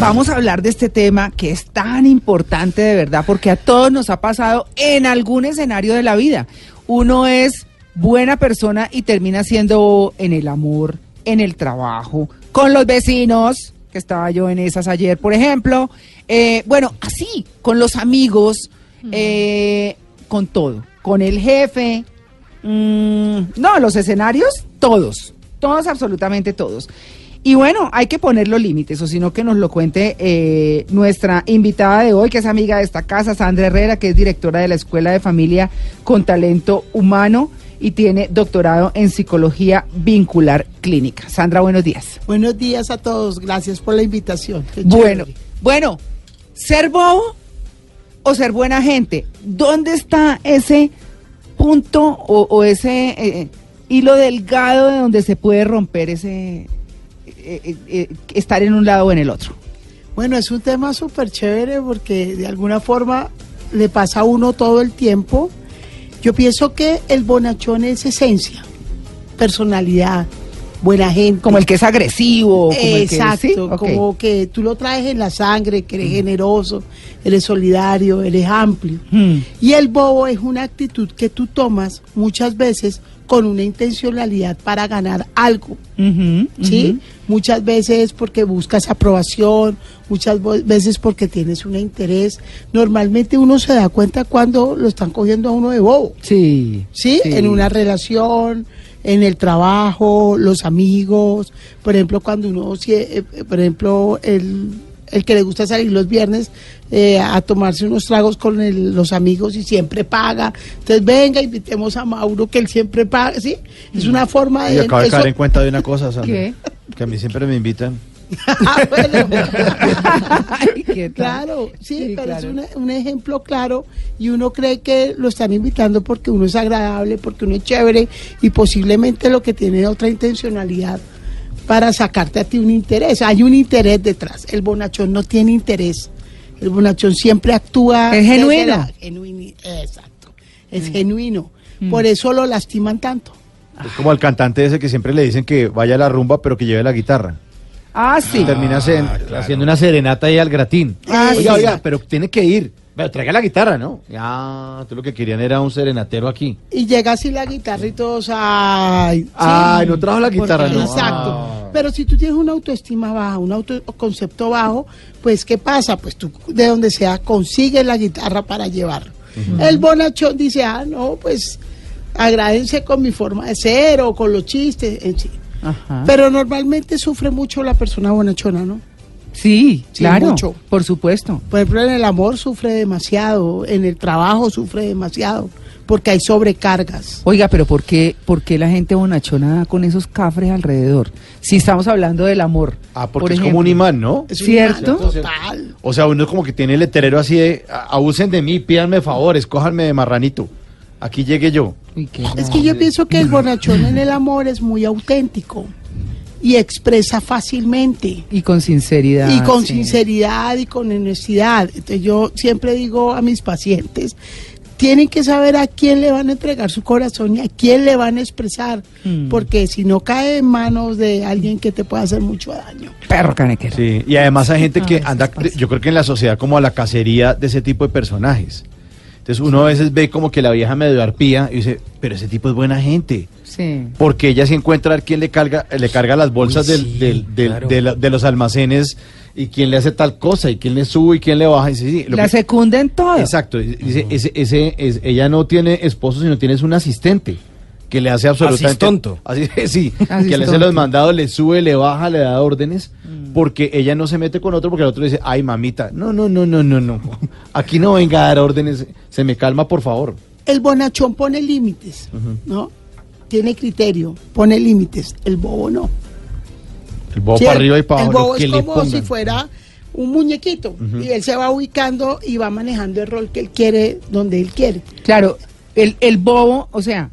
Vamos a hablar de este tema que es tan importante de verdad porque a todos nos ha pasado en algún escenario de la vida. Uno es buena persona y termina siendo en el amor, en el trabajo, con los vecinos, que estaba yo en esas ayer, por ejemplo. Eh, bueno, así, con los amigos, eh, con todo, con el jefe. Mm, no, los escenarios, todos, todos, absolutamente todos. Y bueno, hay que poner los límites, o sino que nos lo cuente eh, nuestra invitada de hoy, que es amiga de esta casa, Sandra Herrera, que es directora de la Escuela de Familia con Talento Humano y tiene doctorado en psicología vincular clínica. Sandra, buenos días. Buenos días a todos, gracias por la invitación. Qué Bueno, chévere. bueno, ser bobo o ser buena gente, ¿dónde está ese punto o, o ese eh, hilo delgado de donde se puede romper ese eh, eh, estar en un lado o en el otro? Bueno, es un tema súper chévere porque de alguna forma le pasa a uno todo el tiempo. Yo pienso que el bonachón es esencia, personalidad, buena gente. Como el que es agresivo, como el que Exacto, ¿sí? Ok. como que tú lo traes en la sangre, que eres generoso, eres solidario, eres amplio. Y el bobo es una actitud que tú tomas muchas veces con una intencionalidad para ganar algo. ¿sí? Muchas veces porque buscas aprobación, muchas veces porque tienes un interés. Normalmente uno se da cuenta cuando lo están cogiendo a uno de bobo, Sí. ¿sí? sí. En una relación, en el trabajo, los amigos. Por ejemplo, cuando uno, si, eh, eh, por ejemplo, el, el que le gusta salir los viernes eh, a tomarse unos tragos con el- los amigos y siempre paga. Entonces, venga, invitemos a Mauro que él siempre paga, ¿sí? Es una forma Y de... acabo de caer en cuenta de una cosa, Sandra. ¿Qué? Que a mí siempre me invitan. Ah, bueno. Ay, ¿qué tal? Claro, sí, Sí, pero claro. es una- un ejemplo claro y uno cree que lo están invitando porque uno es agradable, porque uno es chévere y posiblemente lo que tiene es otra intencionalidad para sacarte a ti un interés. Hay un interés detrás. El bonachón no tiene interés. El bonachón siempre actúa. Es genuino. Mm. la genuini- exacto. Es genuino. Por eso lo lastiman tanto. Es como al cantante ese que siempre le dicen que vaya a la rumba, pero que lleve la guitarra. Ah, sí. Termina hacen- haciendo una serenata ahí al gratín. Ah, oiga, sí. oiga, pero tiene que ir. Pero traiga la guitarra, ¿no? Ya, tú lo que querían era un serenatero aquí. Y llega así la guitarra y todos, ay. sí. Ay, no trajo la guitarra, Porque- no. Exacto. Ah. Pero si tú tienes una autoestima baja, un autoconcepto bajo, pues ¿qué pasa? Pues tú de donde sea consigues la guitarra para llevarlo. El bonachón dice, ah, no, pues agrádense con mi forma de ser o con los chistes, en sí. Ajá. Pero normalmente sufre mucho la persona bonachona, ¿no? sí, Sí, claro. mucho. Por supuesto. Por ejemplo, en el amor sufre demasiado, en el trabajo sufre demasiado, porque hay sobrecargas. Oiga, pero ¿por qué, por qué la gente bonachona con esos cafres alrededor? Si estamos hablando del amor. Ah, porque por es ejemplo. como un imán, ¿no? Es un ¿Cierto? imán Total. O sea, uno como que tiene el letrero así de, "A- abusen de mí, pídanme favores, cójanme de marranito. Aquí llegué yo. Uy, Es que yo pienso que el bonachón en el amor es muy auténtico y expresa fácilmente Y con sinceridad. y con sí. sinceridad y con honestidad. Entonces yo siempre digo a mis pacientes, tienen que saber a quién le van a entregar su corazón y a quién le van a expresar, Mm. porque si no cae en manos de alguien que te puede hacer mucho daño. Perro canequero. Sí, y además hay gente que Ah, anda, pasa. yo creo que en la sociedad como a la cacería de ese tipo de personajes. Entonces uno a veces ve como que la vieja medio arpía y dice, pero ese tipo es buena gente. Sí. Porque ella sí encuentra a quién le carga, le carga las bolsas Uy, del- sí, del- del- claro. de, la- de los almacenes y quién le hace tal cosa y quién le sube y quién le baja. Y dice, sí, lo La que- secunda en todo. Exacto, dice, ese, ese, es- ella no tiene esposo, sino tiene es un asistente que le hace absolutamente... Asistonto. Así, sí, que le hace los mandados, le sube, le baja, le da órdenes, porque ella no se mete con otro, porque el otro dice, ay mamita, no, no, no, no, no, no, aquí no venga a dar órdenes, se me calma, por favor. El bonachón pone límites, ¿no? Tiene criterio, pone límites. El bobo no. El bobo Sí, para el- arriba y para El abajo, bobo lo que es le como si fuera un muñequito y él se va ubicando y va manejando el rol que él quiere donde él quiere. Claro, el, el bobo, o sea,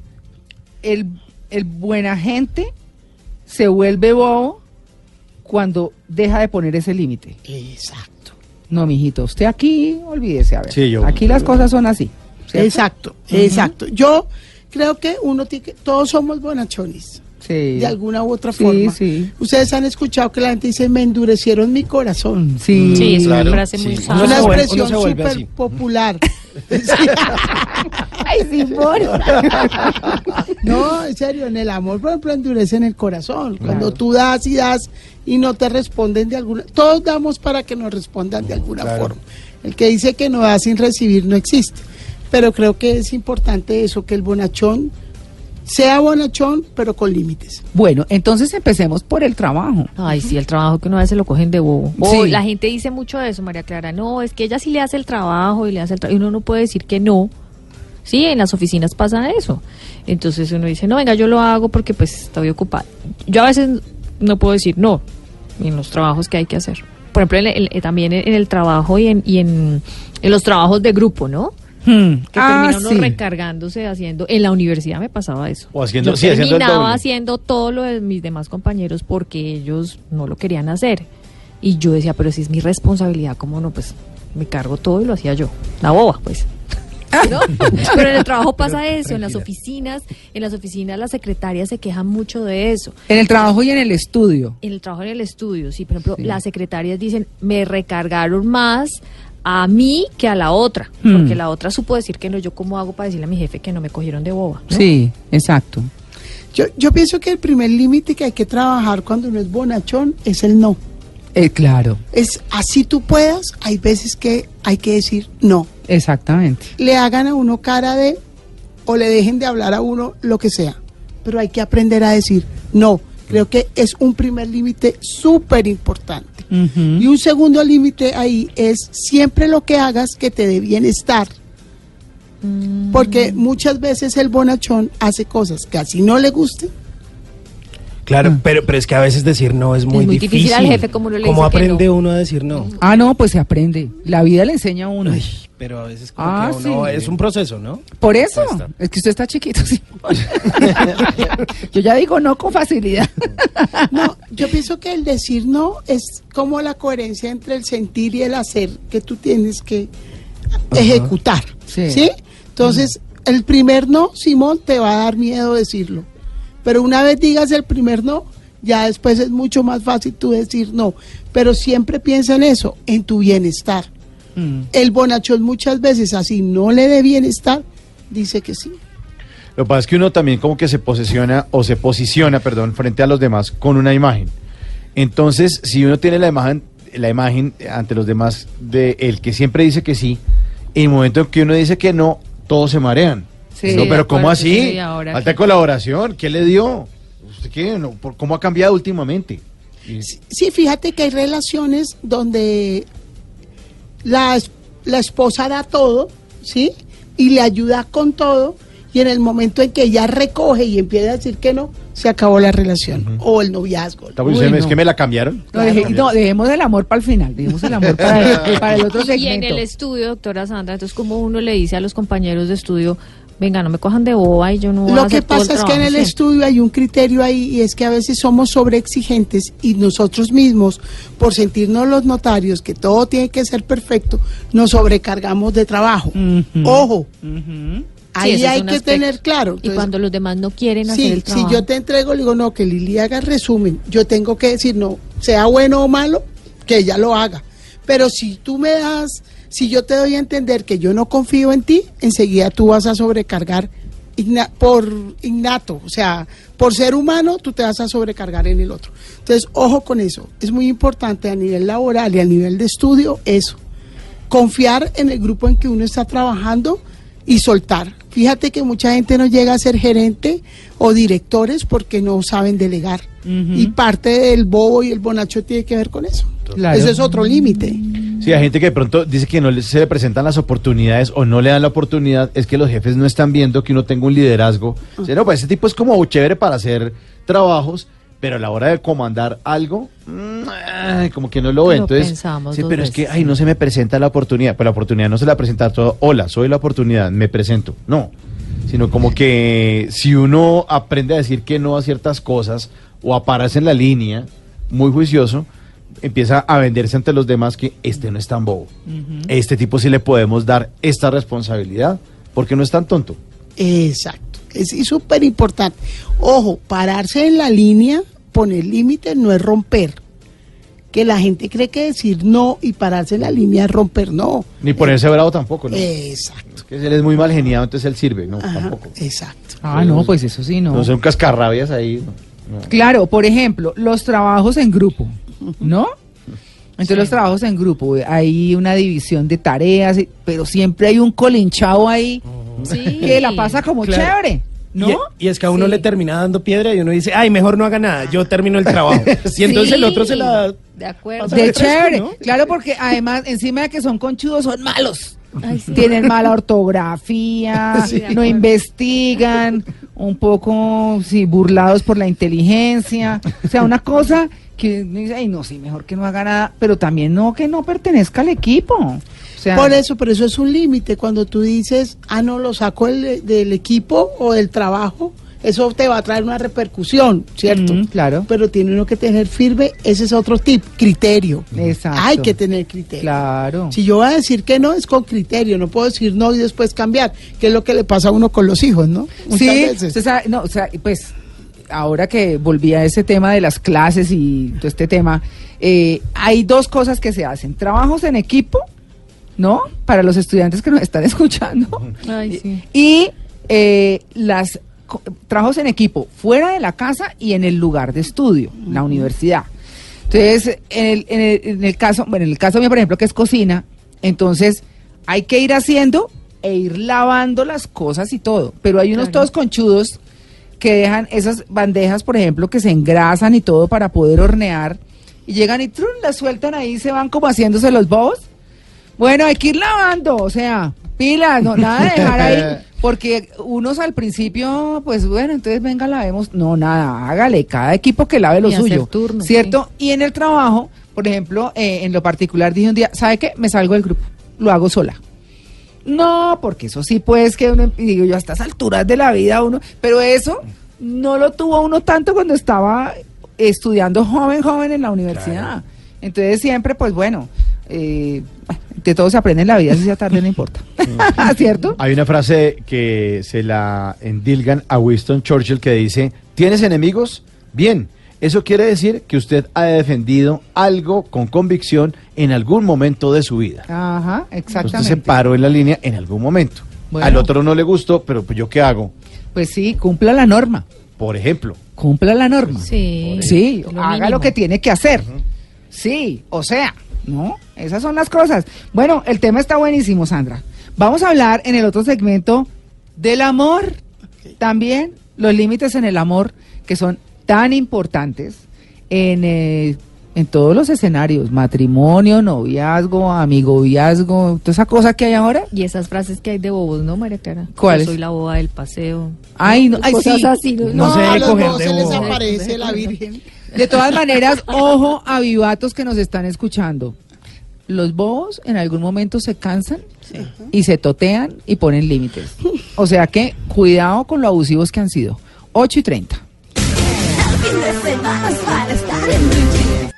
el, el buena gente se vuelve bobo cuando deja de poner ese límite. Exacto. No, mijito, usted aquí, olvídese, a ver. Sí, yo- aquí las cosas son así. ¿cierto? Exacto, exacto. Yo creo que uno tiene que, todos somos bonachones. Sí. de alguna u otra Sí, forma. sí. Ustedes han escuchado que la gente dice, me endurecieron mi corazón. Sí. Sí, es Claro, una frase muy sí. Es una expresión súper popular. Ay, Simón. No, en serio, en el amor, por ejemplo, endurece en el corazón. Cuando Claro. tú das y das y no te responden de alguna... Todos damos para que nos respondan de alguna Claro. forma. El que dice que no da sin recibir no existe. Pero creo que es importante eso, que el bonachón sea bonachón, pero con límites. Bueno, entonces empecemos por el trabajo. Ay, sí, el trabajo que uno a veces lo cogen de bobo. O Sí. La gente dice mucho de eso, María Clara. No, es que ella sí le hace el trabajo y le hace el trabajo. Y uno no puede decir que no. Sí, en las oficinas pasa eso. Entonces uno dice, no, venga, yo lo hago porque pues estoy ocupada. Yo a veces no puedo decir no en los trabajos que hay que hacer. Por ejemplo, en el- también en el trabajo y en, y en, en los trabajos de grupo, ¿no? Hmm. Que Ah, termina uno sí. recargándose haciendo. En la universidad me pasaba eso. O haciendo- Yo sí, haciendo el terminaba doble. haciendo todo lo de mis demás compañeros porque ellos no lo querían hacer. Y yo decía, pero si es mi responsabilidad, ¿cómo no? Pues me cargo todo y lo hacía yo. La boba, pues. ¿No? Pero en el trabajo pasa eso, en las oficinas, en las oficinas las secretarias se quejan mucho de eso. En el trabajo y en el estudio. En el trabajo en el estudio, sí, por ejemplo, Sí. las secretarias dicen, me recargaron más a mí que a la otra, Hmm. porque la otra supo decir que no, yo cómo hago para decirle a mi jefe que no me cogieron de boba. ¿no? Sí, exacto. Yo, yo pienso que el primer límite que hay que trabajar cuando uno es bonachón es el no. Eh, claro, Es así tú puedas, hay veces que hay que decir no. exactamente. le hagan a uno cara de o le dejen de hablar a uno lo que sea. Pero hay que aprender a decir no. Creo que es un primer límite súper importante. Y un segundo límite ahí es siempre lo que hagas que te dé bienestar. Porque muchas veces el bonachón hace cosas que así no le gusten. Claro, pero, pero es que a veces decir no es muy, muy difícil al jefe, como uno le ¿Cómo dice que aprende no? uno a decir no? Ah, no, pues se aprende. La vida le enseña a uno. Ay, pero a veces como Ah, que uno sí. es un proceso, ¿no? Por eso, es que usted está chiquito, Simón. Yo ya digo no con facilidad. No, yo pienso que el decir no es como la coherencia entre el sentir y el hacer que tú tienes que ejecutar. Sí. Sí. Entonces, el primer no, Simón, te va a dar miedo decirlo. Pero una vez digas el primer no, ya después es mucho más fácil tú decir no. Pero siempre piensa en eso, en tu bienestar. Mm. El bonachón muchas veces así no le dé bienestar, dice que sí. Lo que pasa es que uno también como que se posesiona o se posiciona, perdón, frente a los demás con una imagen. Entonces, si uno tiene la imagen, la imagen ante los demás de el que siempre dice que sí, en el momento en que uno dice que no, todos se marean. Sí. no, pero ¿cómo así? Falta colaboración, ¿qué le dio? ¿Usted qué? No, por- ¿Cómo ha cambiado últimamente? Y- Sí, fíjate que hay relaciones donde la, la esposa da todo, ¿sí? Y le ayuda con todo, y en el momento en que ella recoge y empieza a decir que no, se acabó la relación o el noviazgo. Está muy- Uy, ¿Es que me la cambiaron? No, deje- no, dejemos el amor para el final, dejemos el amor para el, para el otro Y en segmento. el estudio, doctora Sandra, entonces como uno le dice a los compañeros de estudio, venga, no me cojan de boba y yo no voy a Lo que hacer todo el pasa es que en el siempre". estudio hay un criterio ahí y es que a veces somos sobreexigentes y nosotros mismos, por sentirnos los notarios que todo tiene que ser perfecto, nos sobrecargamos de trabajo. Ojo, ahí hay que aspecto. tener claro. Y cuando los demás no quieren hacer Sí, el si trabajo. yo te entrego, le digo, no, que Lili haga el resumen. Yo tengo que decir, no, sea bueno o malo, que ella lo haga. Pero si tú me das, si yo te doy a entender que yo no confío en ti, enseguida tú vas a sobrecargar igna- por innato, o sea, por ser humano, tú te vas a sobrecargar en el otro. Entonces, ojo con eso. Es muy importante a nivel laboral y a nivel de estudio eso confiar en el grupo en que uno está trabajando y soltar. Fíjate que mucha gente no llega a ser gerente o directores porque no saben delegar. Y parte del bobo y el bonacho tiene que ver con eso. Claro. Eso es otro límite. Sí, hay gente que de pronto dice que no se le presentan las oportunidades o no le dan la oportunidad, es que los jefes no están viendo que uno tenga un liderazgo. O sea, no, pues ese tipo es como chévere para hacer trabajos, pero a la hora de comandar algo, mm, como que no lo ve. Lo Entonces, pensamos sí, pero es que, ay, no se me presenta la oportunidad. Pues la oportunidad no se la presenta todo, hola, soy la oportunidad, me presento. No, sino como que si uno aprende a decir que no a ciertas cosas o a pararse en la línea, muy juicioso, empieza a venderse ante los demás que este no es tan bobo. Este tipo sí le podemos dar esta responsabilidad porque no es tan tonto. Exacto. Es súper importante. Ojo, pararse en la línea, poner límites no es romper. Que la gente cree que decir no y pararse en la línea es romper, no. Ni ponerse bravo tampoco, ¿no? Exacto. Es que él es muy mal geniado, entonces él sirve, no, Ajá, tampoco. exacto. Ah, no, pues eso sí, no. No son cascarrabias ahí. no, no. Claro, por ejemplo, los trabajos en grupo, ¿no? Entonces los trabajos en grupo, hay una división de tareas, pero siempre hay un colinchado ahí Sí. que la pasa como Claro. chévere, ¿no? Y, y es que a uno Sí. le termina dando piedra y uno dice, ay, mejor no haga nada, yo termino el trabajo. Y entonces el otro se la... De acuerdo. De chévere, ¿no? claro, porque además, encima de que son conchudos, son malos. Ay, sí. Tienen mala ortografía, Sí, no investigan, un poco, sí, burlados por la inteligencia. O sea, una cosa que dice, ay, no, sí, mejor que no haga nada, pero también no que no pertenezca al equipo. O sea, Por eso, pero eso es un límite. Cuando tú dices, ah, no, lo saco del, del equipo o del trabajo, eso te va a traer una repercusión, ¿cierto? Mm, claro. Pero tiene uno que tener firme, ese es otro tip, criterio. Exacto. Hay que tener criterio. Claro. Si yo voy a decir que no, es con criterio, no puedo decir no y después cambiar, que es lo que le pasa a uno con los hijos, ¿no? Muchas Sí, veces. usted sabe, no, o sea, pues ahora que volví a ese tema de las clases y todo este tema, eh, hay dos cosas que se hacen. Trabajos en equipo, ¿no? Para los estudiantes que nos están escuchando. Ay, sí. Y eh, las trabajos en equipo fuera de la casa y en el lugar de estudio, la universidad. Entonces, en el, en el, en el caso, bueno, en el caso mío, por ejemplo, que es cocina, entonces hay que ir haciendo e ir lavando las cosas y todo. Pero hay unos Claro. todos conchudos que dejan esas bandejas, por ejemplo, que se engrasan y todo para poder hornear. Y llegan y trun, las sueltan ahí y se van como haciéndose los bobos. Bueno, hay que ir lavando, o sea, pilas, no, nada de dejar ahí, porque unos al principio, pues bueno, entonces venga, lavemos, no, nada, hágale, cada equipo que lave lo Y suyo, turno, ¿cierto? Y en el trabajo, por ejemplo, eh, en lo particular dije un día, ¿sabe qué? Me salgo del grupo, lo hago sola. No, porque eso sí, pues que uno, digo yo, a estas alturas de la vida uno, pero eso no lo tuvo uno tanto cuando estaba estudiando joven, joven en la universidad. Entonces siempre, pues bueno, eh, de todo se aprende en la vida, si sea tarde no importa. ¿Cierto? Hay una frase que se la endilgan a Winston Churchill que dice, ¿tienes enemigos? Bien, eso quiere decir que usted ha defendido algo con convicción en algún momento de su vida. Ajá, Usted se exactamente. paró en la línea en algún momento. Bueno. Al otro no le gustó, pero pues yo qué hago? Pues sí, cumpla la norma, Por ejemplo, cumpla la norma. Sí. Sí, lo haga mínimo. lo que tiene que hacer. Sí, o sea, ¿no? Esas son las cosas. Bueno, el tema está buenísimo, Sandra. Vamos a hablar en el otro segmento del amor. También los límites en el amor que son tan importantes en, eh, en todos los escenarios, matrimonio, noviazgo, amigoviazgo, toda esa cosa que hay ahora. Y esas frases que hay de bobos, ¿no, María Clara? ¿Cuáles? Yo soy la boba del paseo. Ay, no, ay, Cosas sí. así, ¿no? No se a debe los coger de se les aparece la Virgen. De todas maneras, ojo a vivatos que nos están escuchando. Los bobos en algún momento se cansan y se totean y ponen límites. O sea que cuidado con lo abusivos que han sido. 8 y 30. Es para estar en blue jeans.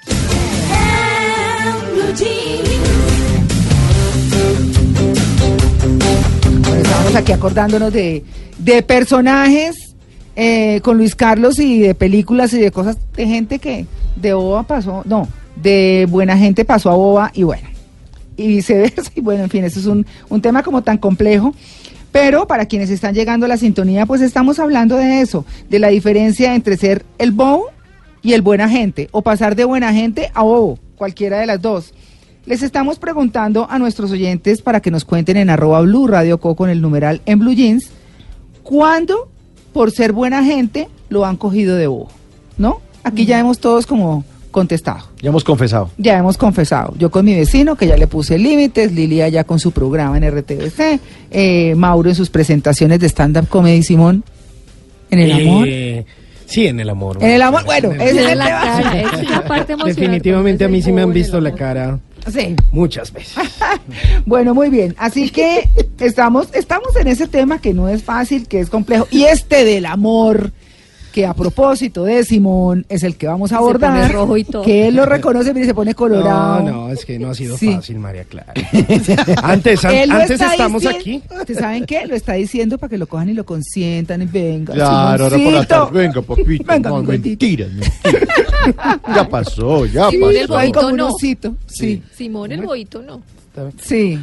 En blue jeans. Estamos aquí acordándonos de, de personajes eh, con Luis Carlos y de películas y de cosas de gente que de boba pasó, no, de buena gente pasó a boba y bueno, y viceversa. Y bueno, en fin, eso es un, un tema como tan complejo. Pero para quienes están llegando a la sintonía, pues estamos hablando de eso, de la diferencia entre ser el bobo y el buena gente, o pasar de buena gente a bobo, cualquiera de las dos. Les estamos preguntando a nuestros oyentes para que nos cuenten en arroba blue radio co con el numeral en blue jeans, ¿cuándo por ser buena gente lo han cogido de bobo? ¿No? Aquí ya hemos todos como contestado. ya hemos confesado. Ya hemos confesado. Yo con mi vecino, que ya le puse límites, Lilia ya con su programa en RTBC, eh, Mauro en sus presentaciones de stand-up comedy, Simón, en el amor. Sí, en el amor. En el amor, bueno, En ese es el la tema. cara, esa es la parte emocional, Definitivamente a mí sí me han visto la cara Sí. muchas veces. Bueno, muy bien. Así que estamos, estamos en ese tema que no es fácil, que es complejo. Y este del amor, que a propósito de Simón es el que vamos a Se pone abordar, rojo y todo. que él lo reconoce y se pone colorado. No, no, es que no ha sido Sí. fácil, María Clara. antes an- Él lo antes está estamos diciendo- aquí. ¿Ustedes saben qué? Lo está diciendo para que lo cojan y lo consientan y venga. Claro, ahora por la Simoncito. tarde. Venga, papito. Venga, no, mi gordito. mentiras, mentiras. ya pasó, ya Sí, pasó. como un no. osito. Sí, Simón el boito, no. Sí,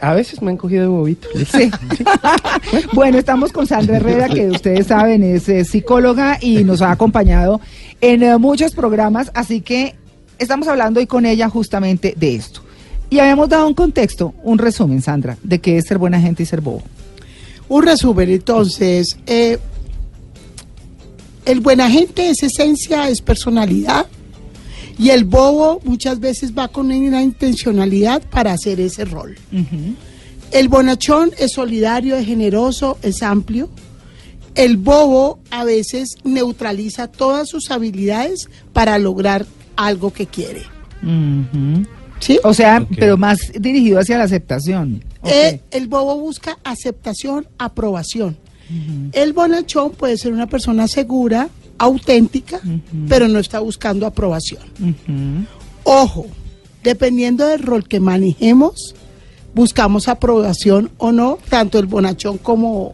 A veces me han cogido de bobito. sí. bueno, estamos con Sandra Herrera, que ustedes saben es eh, psicóloga y nos ha acompañado en eh, muchos programas, así que estamos hablando hoy con ella justamente de esto. Y habíamos dado un contexto, un resumen, Sandra, de qué es ser buena gente y ser bobo. Un resumen, entonces, eh, el buena gente es esencia, es personalidad, y el bobo muchas veces va con una intencionalidad para hacer ese rol. El bonachón es solidario, es generoso, es amplio. El bobo a veces neutraliza todas sus habilidades para lograr algo que quiere. ¿Sí? O sea, pero más dirigido hacia la aceptación. Eh, el bobo busca aceptación, aprobación. El bonachón puede ser una persona segura, auténtica, pero no está buscando aprobación. Ojo, dependiendo del rol que manejemos, buscamos aprobación o no, tanto el bonachón como...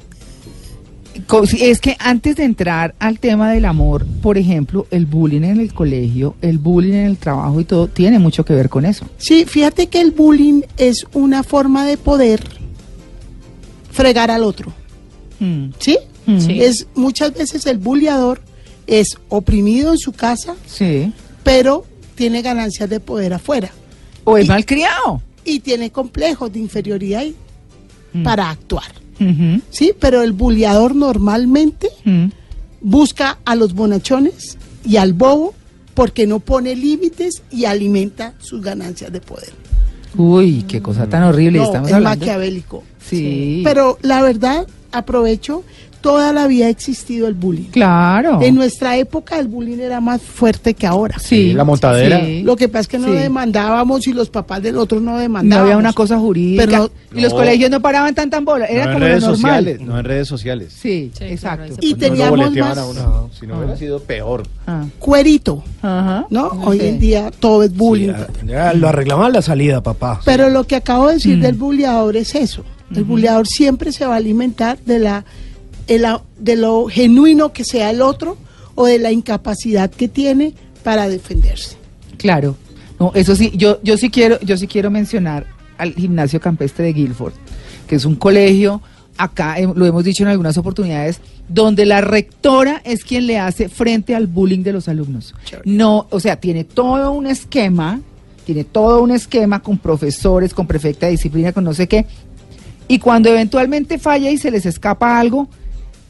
Es que antes de entrar al tema del amor, por ejemplo, el bullying en el colegio, el bullying en el trabajo y todo, tiene mucho que ver con eso. Sí, fíjate que el bullying es una forma de poder fregar al otro, Mm. ¿sí? Mm. Sí. Es muchas veces el bulleador es oprimido en su casa, Sí. pero tiene ganancias de poder afuera O es Y- malcriado. y tiene complejos de inferioridad Mm. para actuar. Sí, pero el bulleador normalmente Mm. busca a los bonachones y al bobo porque no pone límites y alimenta sus ganancias de poder. Uy, qué cosa tan horrible. No, Estamos es hablando. maquiavélico. Sí. Pero la verdad, aprovecho, toda la vida ha existido el bullying. Claro. En nuestra época el bullying era más fuerte que ahora. Sí. La montadera. Sí. Lo que pasa es que no Sí. demandábamos y los papás del otro no No demandaban. había una cosa jurídica. Pero- y los No. colegios no paraban tan tan bola. Era no en como lo redes normal. sociales, no en redes sociales. Sí, exacto. Y teníamos más a uno. Si no hubiera sido peor. Ah, cuerito, Ajá. ¿no? Hoy en día todo es bullying. Ya lo arreglamos a la salida, papá. Pero lo que acabo de decir Mm. del bulleador es eso. El bulleador siempre se va a alimentar de la, de lo genuino que sea el otro o de la incapacidad que tiene para defenderse. Claro. No, eso sí, yo, yo sí quiero, yo sí quiero mencionar al gimnasio campestre de Guilford, que es un colegio, acá lo hemos dicho en algunas oportunidades, donde la rectora es quien le hace frente al bullying de los alumnos. No, o sea, tiene todo un esquema, tiene todo un esquema con profesores, con prefecta de disciplina, con no sé qué, y cuando eventualmente falla y se les escapa algo,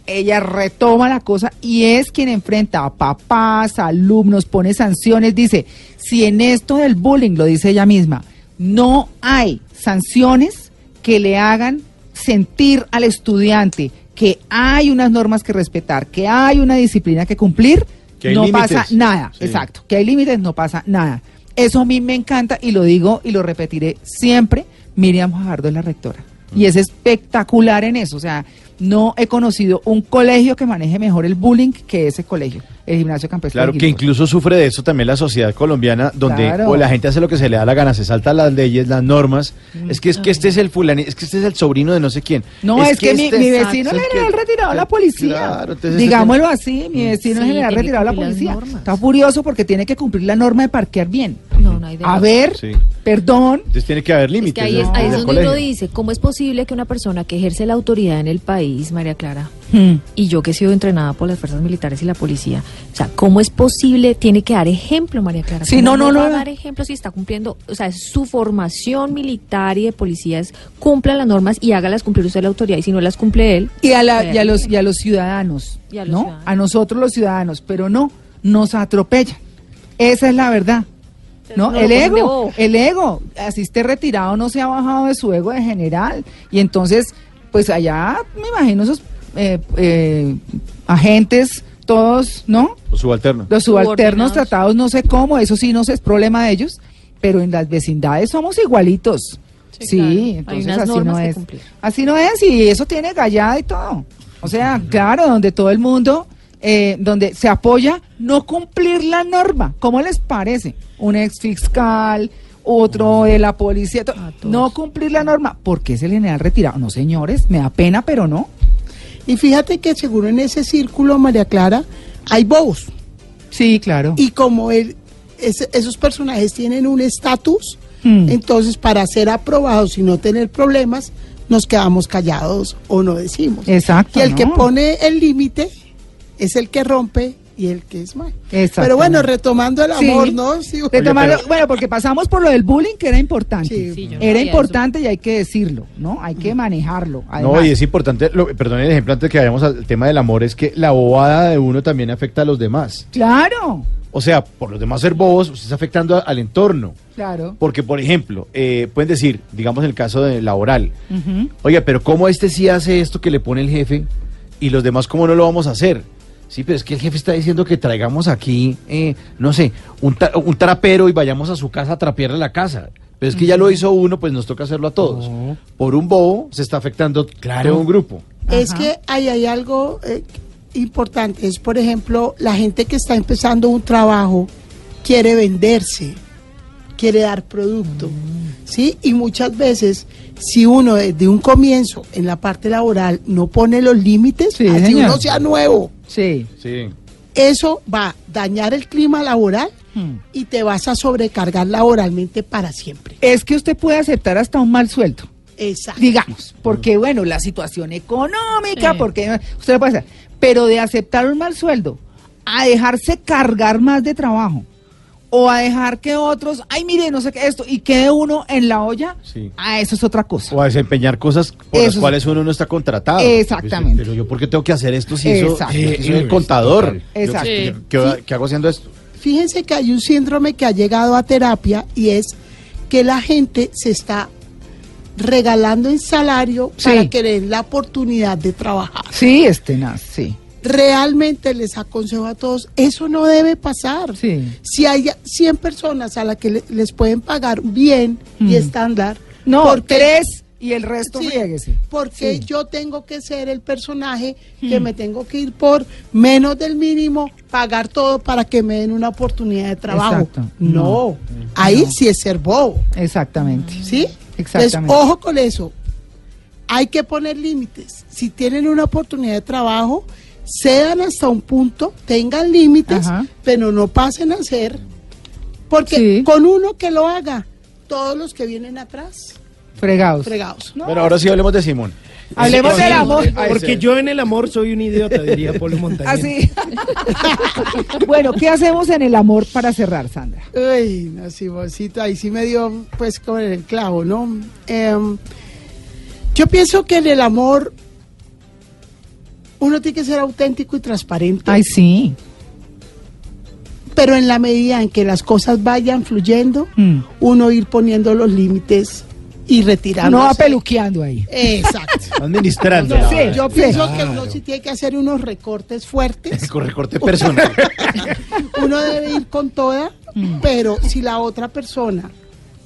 ella retoma la cosa y es quien enfrenta a papás, alumnos, pone sanciones, dice, si en esto del bullying, lo dice ella misma, no hay sanciones que le hagan sentir al estudiante que hay unas normas que respetar, que hay una disciplina que cumplir, Que no pasa nada, Sí. exacto, que hay límites, no pasa nada. Eso a mí me encanta y lo digo y lo repetiré siempre, Miriam Fajardo es la rectora. Y es espectacular en eso, o sea, no he conocido un colegio que maneje mejor el bullying que ese colegio, el gimnasio campestre. Claro, que incluso sufre de eso también la sociedad colombiana, donde Claro. o la gente hace lo que se le da la gana, se salta las leyes, las normas. Es que es que este es el fulani, es que este es el sobrino de no sé quién. No, es, que, mi, este- mi vecino el general que- retirado de la policía. Claro, entonces Digámoslo así, mi vecino Sí, general retirado de la policía. Está furioso porque tiene que cumplir la norma de parquear bien. No, no hay de A ver, Sí. perdón. Entonces tiene que haber Es límites. que ahí es, ahí es donde uno dice, ¿cómo es posible que una persona que ejerce la autoridad en el país, María Clara, Hmm. y yo que he sido entrenada por las fuerzas militares y la policía, o sea, ¿cómo es posible? Tiene que dar ejemplo, María Clara. Sí, ¿Cómo no, no, va a no. dar ejemplo si está cumpliendo, o sea, su formación militar y de policías, cumpla las normas y hágalas cumplir usted la autoridad, y si no las cumple él, Y a, la, y a los, y a los ciudadanos, Y a los ¿no? ciudadanos. A nosotros los ciudadanos, pero no, nos atropellan. Esa es la verdad. ¿No? El ego, el ego, así esté retirado, no se ha bajado de su ego de general. Y entonces, pues allá, me imagino esos eh, eh, agentes, todos, ¿no? Los subalternos. Los subalternos tratados, no sé cómo, eso sí no sé, es problema de ellos, pero en las vecindades somos igualitos. Sí, Sí, claro. Hay entonces así no es. Así no es, y eso tiene gallada y todo. O sea, claro, donde todo el mundo eh, donde se apoya no cumplir la norma. ¿Cómo les parece? Un ex fiscal, otro de la policía, no cumplir la norma. ¿Por qué es el general retirado? No, señores, me da pena, pero no. Y fíjate que seguro en ese círculo, María Clara, hay bobos. Sí, claro. Y como él, esos personajes tienen un estatus, Hmm. entonces para ser aprobados y no tener problemas, nos quedamos callados o no decimos. Exacto, Y el que pone el límite es el que rompe y el que es mal. Pero bueno, retomando el Sí. amor, ¿no? Sí, Retomando- pero- Bueno, porque pasamos por lo del bullying, que era importante. Sí. Sí, yo no era importante y hay que decirlo, ¿no? Hay que manejarlo. No, y es importante, lo, perdón el ejemplo antes que vayamos al tema del amor, es que la bobada de uno también afecta a los demás. Claro, O sea, por los demás ser bobos, usted está afectando a- al entorno. claro. Porque, por ejemplo, eh, pueden decir, digamos en el caso de laboral, Ujú. oiga, pero ¿cómo este sí hace esto que le pone el jefe y los demás cómo no lo vamos a hacer? Sí, pero es que el jefe está diciendo que traigamos aquí, eh, no sé, un, ta- un trapero y vayamos a su casa a trapearle la casa. Pero es que ya lo hizo uno, pues nos toca hacerlo a todos. Por un bobo se está afectando Claro. todo un grupo. Es Ajá. que ahí hay algo eh, importante. Es, por ejemplo, la gente que está empezando un trabajo quiere venderse, quiere dar producto. ¿Sí? Y muchas veces, si uno desde un comienzo en la parte laboral no pone los límites, Sí, así señor. uno sea nuevo, Sí. Sí. eso va a dañar el clima laboral Hmm. y te vas a sobrecargar laboralmente para siempre. Es que usted puede aceptar hasta un mal sueldo. Exacto. digamos, porque bueno, la situación económica, Sí. porque usted lo puede hacer, pero de aceptar un mal sueldo a dejarse cargar más de trabajo o a dejar que otros, ay mire, no sé qué esto y quede uno en la olla, Sí. ah, eso es otra cosa. O a desempeñar cosas por las cuales uno no está contratado. Exactamente. Pero yo, ¿por qué tengo que hacer esto si eso, yo soy el contador? Exacto. Yo- ¿Qué, qué hago haciendo esto? Fíjense que hay un síndrome que ha llegado a terapia y es que la gente se está regalando en salario Sí. para que le den la oportunidad de trabajar. Sí, es tenaz, sí. Realmente les aconsejo a todos, eso no debe pasar. Sí. Si hay 100 personas a las que le- les pueden pagar bien y Mm. estándar, No, ¿por qué- tres y el resto Sí, porque Sí. yo tengo que ser el personaje que me tengo que ir por menos del mínimo, pagar todo para que me den una oportunidad de trabajo. Exacto. No, No. ahí No. sí es ser bobo, Exactamente. ¿sí? Exactamente. Entonces, ojo con eso. Hay que poner límites. Si tienen una oportunidad de trabajo, cedan hasta un punto, tengan límites, Ajá. pero no pasen a ser, porque Sí. con uno que lo haga, todos los que vienen atrás, Fregados. fregados. No. Bueno, ahora sí hablemos de Simón. Hablemos Sí, del amor. Porque yo en el amor soy un idiota, diría Polo Montañez. Así. bueno, ¿qué hacemos en el amor para cerrar, Sandra? Uy, no, Simoncito, ahí sí me dio pues con el clavo, ¿no? Em, yo pienso que en el amor uno tiene que ser auténtico y transparente, Ay, sí. pero en la medida en que las cosas vayan fluyendo, Mm. uno ir poniendo los límites y retirando. No va peluqueando ahí. Exacto. Administrando. No, Sí, yo pienso que uno sí tiene que hacer unos recortes fuertes. Con recorte personal. uno debe ir con toda, pero si la otra persona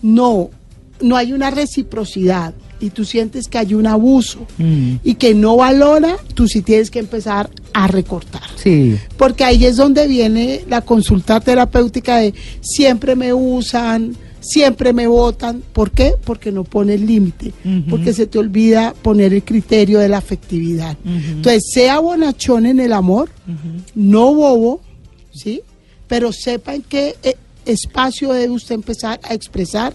no, no hay una reciprocidad y tú sientes que hay un abuso Mm. y que no valora, tú sí tienes que empezar a recortar. Sí. Porque ahí es donde viene la consulta terapéutica de siempre me usan, siempre me votan. ¿Por qué? Porque no pones límite, Ujú. porque se te olvida poner el criterio de la afectividad. Entonces, sea bonachón en el amor, no bobo, ¿sí? Pero sepa en qué eh, espacio debe usted empezar a expresar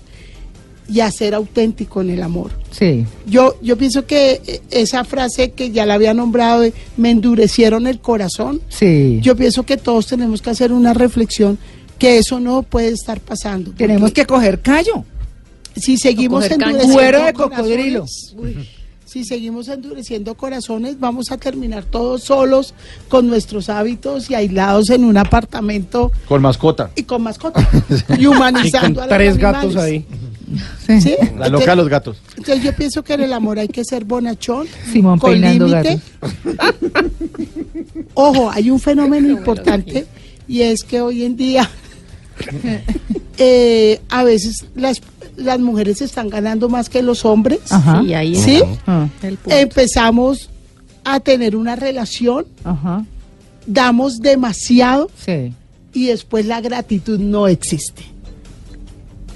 y a ser auténtico en el amor. Sí. Yo, yo pienso que eh, esa frase que ya la había nombrado, de, me endurecieron el corazón, Sí. yo pienso que todos tenemos que hacer una reflexión que eso no puede estar pasando. Tenemos que coger callo. si seguimos endureciendo Cuero de cocodrilo. uy, si seguimos endureciendo corazones, vamos a terminar todos solos con nuestros hábitos y aislados en un apartamento Con mascota. y con mascota y Y con humanizando a los tres gatos ahí. Sí. ¿Sí? La loca de los gatos. Entonces yo pienso que en el amor hay que ser bonachón, Simón con peinando límite. Ojo, hay un fenómeno importante y es que hoy en día eh, a veces las, las mujeres están ganando más que los hombres. Ajá. Sí, ahí Ah. Empezamos a tener una relación Ajá. damos demasiado Sí. y después la gratitud no existe.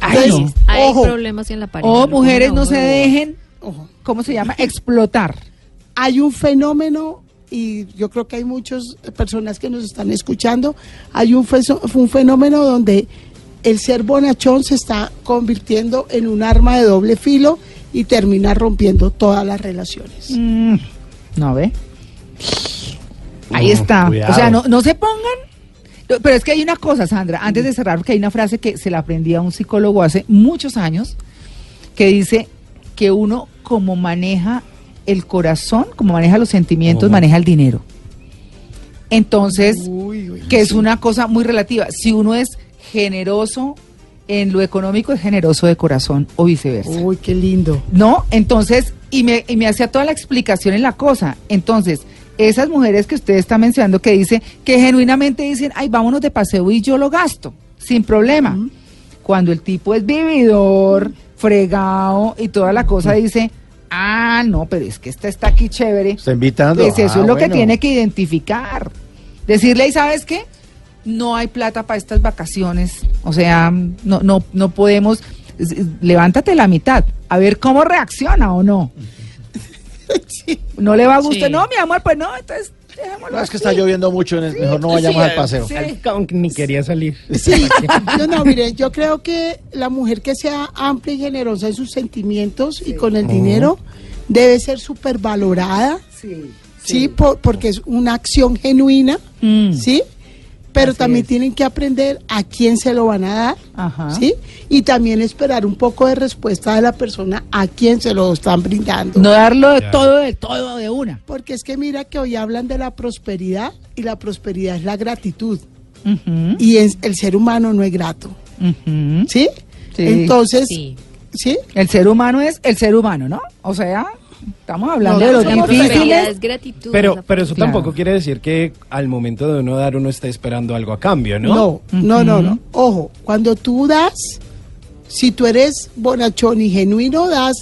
Ay, Entonces, no. Hay ojo, problemas en la pareja. O Oh, mujeres no se dejen, ojo. ¿cómo se llama? Explotar. hay un fenómeno y yo creo que hay muchas personas que nos están escuchando, hay un, fenómeno donde el ser bonachón se está convirtiendo en un arma de doble filo y termina rompiendo todas las relaciones. Mm, no ve. Ahí está. cuidado. O sea, no, no se pongan. Pero es que hay una cosa, Sandra, antes de cerrar, porque hay una frase que se la aprendí a un psicólogo hace muchos años, que dice que uno como maneja el corazón, como maneja los sentimientos, maneja el dinero. Entonces, Uy, uy, que es una cosa muy relativa. Si uno es generoso en lo económico, es generoso de corazón o viceversa. Uy, qué lindo. ¿No? Entonces, y me, y me hacía toda la explicación en la cosa. Entonces, esas mujeres que usted está mencionando que dice, que genuinamente dicen, ay, vámonos de paseo y yo lo gasto, sin problema. Cuando el tipo es vividor, fregado y toda la cosa dice, ah, no, pero es que esta está aquí chévere. Está invitando. Pues eso Ah, es lo que tiene que identificar. Decirle, ¿y sabes qué? No hay plata para estas vacaciones. O sea, no, no, no podemos. Levántate la mitad. A ver cómo reacciona o no. No le va a gustar. Sí. No, mi amor, pues no, entonces dejémoslo No, es que está lloviendo mucho, en el- mejor no vayamos sí, al paseo. sí. Ni quería salir. Sí, yo no, miren, yo creo que la mujer que sea amplia y generosa en sus sentimientos y con el dinero debe ser súper valorada, Sí. ¿sí? Por- porque es una acción genuina, Mm. ¿sí? Pero Así también es. tienen que aprender a quién se lo van a dar, Ajá. ¿sí? Y también esperar un poco de respuesta de la persona a quien se lo están brindando. No darlo de todo, de todo de una. Porque es que mira que hoy hablan de la prosperidad y la prosperidad es la gratitud. Ujú, Y es- el ser humano no es grato, ujú. ¿sí? Sí. Entonces, Sí. ¿sí? El ser humano es el ser humano, ¿no? O sea, estamos hablando No, de es gratitud. Pero, pero eso Claro. tampoco quiere decir que al momento de uno dar uno está esperando algo a cambio, ¿no? No, no, no. Ojo, cuando tú das, si tú eres bonachón y genuino, das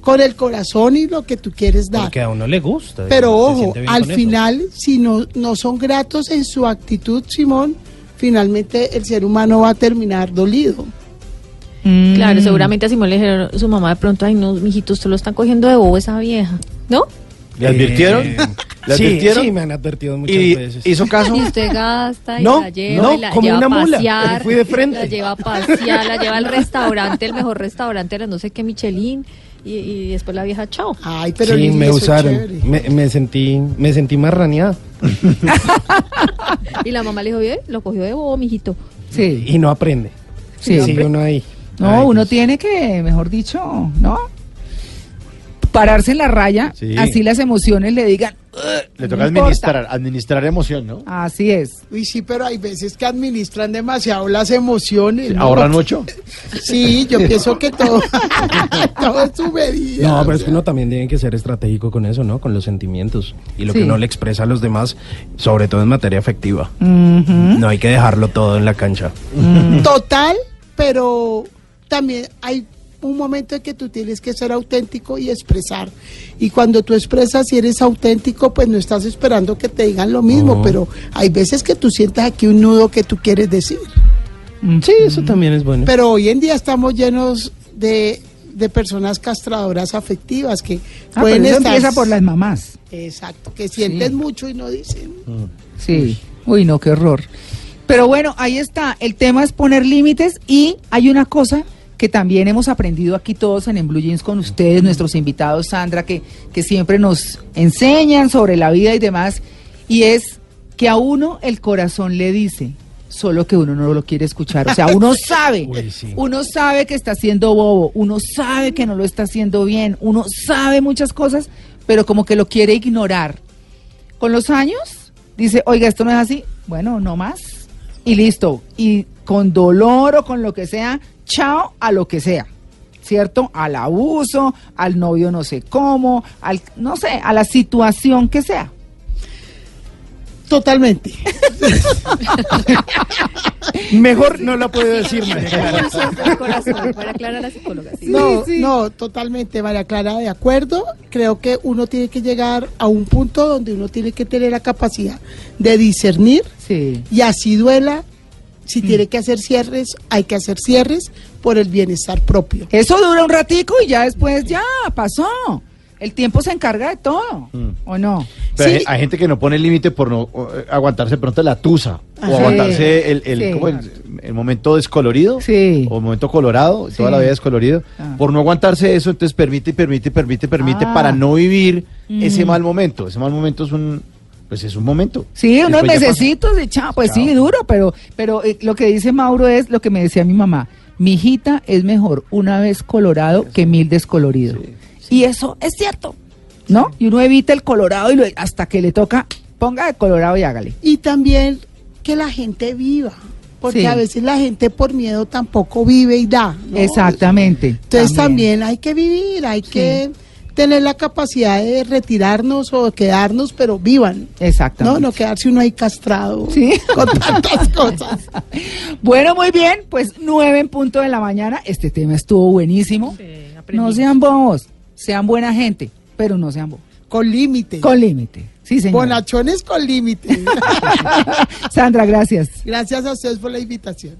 con el corazón y lo que tú quieres dar. Porque a uno le gusta. Pero ojo, al eso. final, si no, no son gratos en su actitud, Simón, finalmente el ser humano va a terminar dolido. Mm. Claro, seguramente a Simón le dijeron su mamá de pronto, ay no, mijito, usted lo está cogiendo de bobo esa vieja, ¿no? ¿Le advirtieron? Eh, ¿Le sí, advirtieron? Sí, me han advertido muchas ¿Y veces. hizo caso? Y usted gasta y No, la lleva no, y la como lleva una a mula, pasear. fui de frente. La lleva a pasear, la lleva al restaurante, el mejor restaurante, la no sé qué Michelin. Y, y después la vieja, chao. Ay, pero sí, me usaron. Me, me sentí, me sentí marraneada. Y la mamá le dijo, "Ve, lo cogió de bobo, mijito. Sí. Y no aprende. Sí. Sigue uno ahí. No, Ay, uno Dios. tiene que, mejor dicho, ¿no? Pararse en la raya, Sí. así las emociones le digan. Le toca importa. administrar, administrar emoción, ¿no? Así es. Uy, sí, pero hay veces que administran demasiado las emociones. ¿no? ¿Ahorran mucho? Sí, yo pienso que todo, todo es su medida. No, pero es que uno también tiene que ser estratégico con eso, ¿no? Con los sentimientos y lo Sí. que uno le expresa a los demás, sobre todo en materia afectiva. No hay que dejarlo todo en la cancha. Total, pero también hay un momento en que tú tienes que ser auténtico y expresar. Y cuando tú expresas y eres auténtico, pues no estás esperando que te digan lo mismo, pero hay veces que tú sientes aquí un nudo que tú quieres decir. Sí, eso también es bueno. Pero hoy en día estamos llenos de, de personas castradoras afectivas que Ah, pueden pero eso estar... empieza por las mamás. Exacto, que sienten Sí. mucho y no dicen. Sí. Uy, no, qué horror. Pero bueno, ahí está. El tema es poner límites y hay una cosa que también hemos aprendido aquí todos en, en Blue Jeans con ustedes, nuestros invitados, Sandra, que, que siempre nos enseñan sobre la vida y demás, y es que a uno el corazón le dice, solo que uno no lo quiere escuchar. O sea, uno sabe, Uy, sí. uno sabe que está haciendo bobo, uno sabe que no lo está haciendo bien, uno sabe muchas cosas, pero como que lo quiere ignorar. Con los años, dice, oiga, esto no es así, bueno, no más, y listo. Y con dolor o con lo que sea, chao a lo que sea, ¿cierto? Al abuso, al novio no sé cómo, al, no sé, a la situación que sea. Totalmente. Mejor no la puedo decir, María. No, no, totalmente, María Clara, de acuerdo. Creo que uno tiene que llegar a un punto donde uno tiene que tener la capacidad de discernir Sí. y así duela. Si tiene que hacer cierres, hay que hacer cierres por el bienestar propio. Eso dura un ratico y ya después ya pasó. El tiempo se encarga de todo, Mm. ¿o no? Pero Sí. hay, hay gente que no pone límite por no eh, aguantarse pronto la tusa o Ajá. aguantarse el, el, Sí. ¿cómo el- el momento descolorido Sí. o el momento colorado, Sí. toda la vida descolorido. Ah. Por no aguantarse eso, entonces permite, permite, permite, permite Ah. para no vivir Mm. ese mal momento. Ese mal momento es un, pues es un momento. Sí, unos mesecitos de chao, pues sí, duro, pero, pero eh, lo que dice Mauro es lo que me decía mi mamá. Mi hijita es mejor una vez colorado que mil descolorido. Y eso es cierto, ¿no? Y uno evita el colorado y lo- hasta que le toca, ponga de colorado y hágale. Y también que la gente viva, porque Sí. a veces la gente por miedo tampoco vive y da. ¿no? Exactamente. Entonces también. hay que vivir, hay que tener la capacidad de retirarnos o quedarnos, pero vivan. No, Exactamente. no quedarse uno ahí castrado Sí. con tantas cosas. Bueno, muy bien, pues nueve en punto de la mañana. Este tema estuvo buenísimo. Sí, no sean bobos, sean buena gente, pero no sean bobos. Con límite. Con límite. Sí, señor. Bonachones con límite. Sandra, gracias. Gracias a ustedes por la invitación.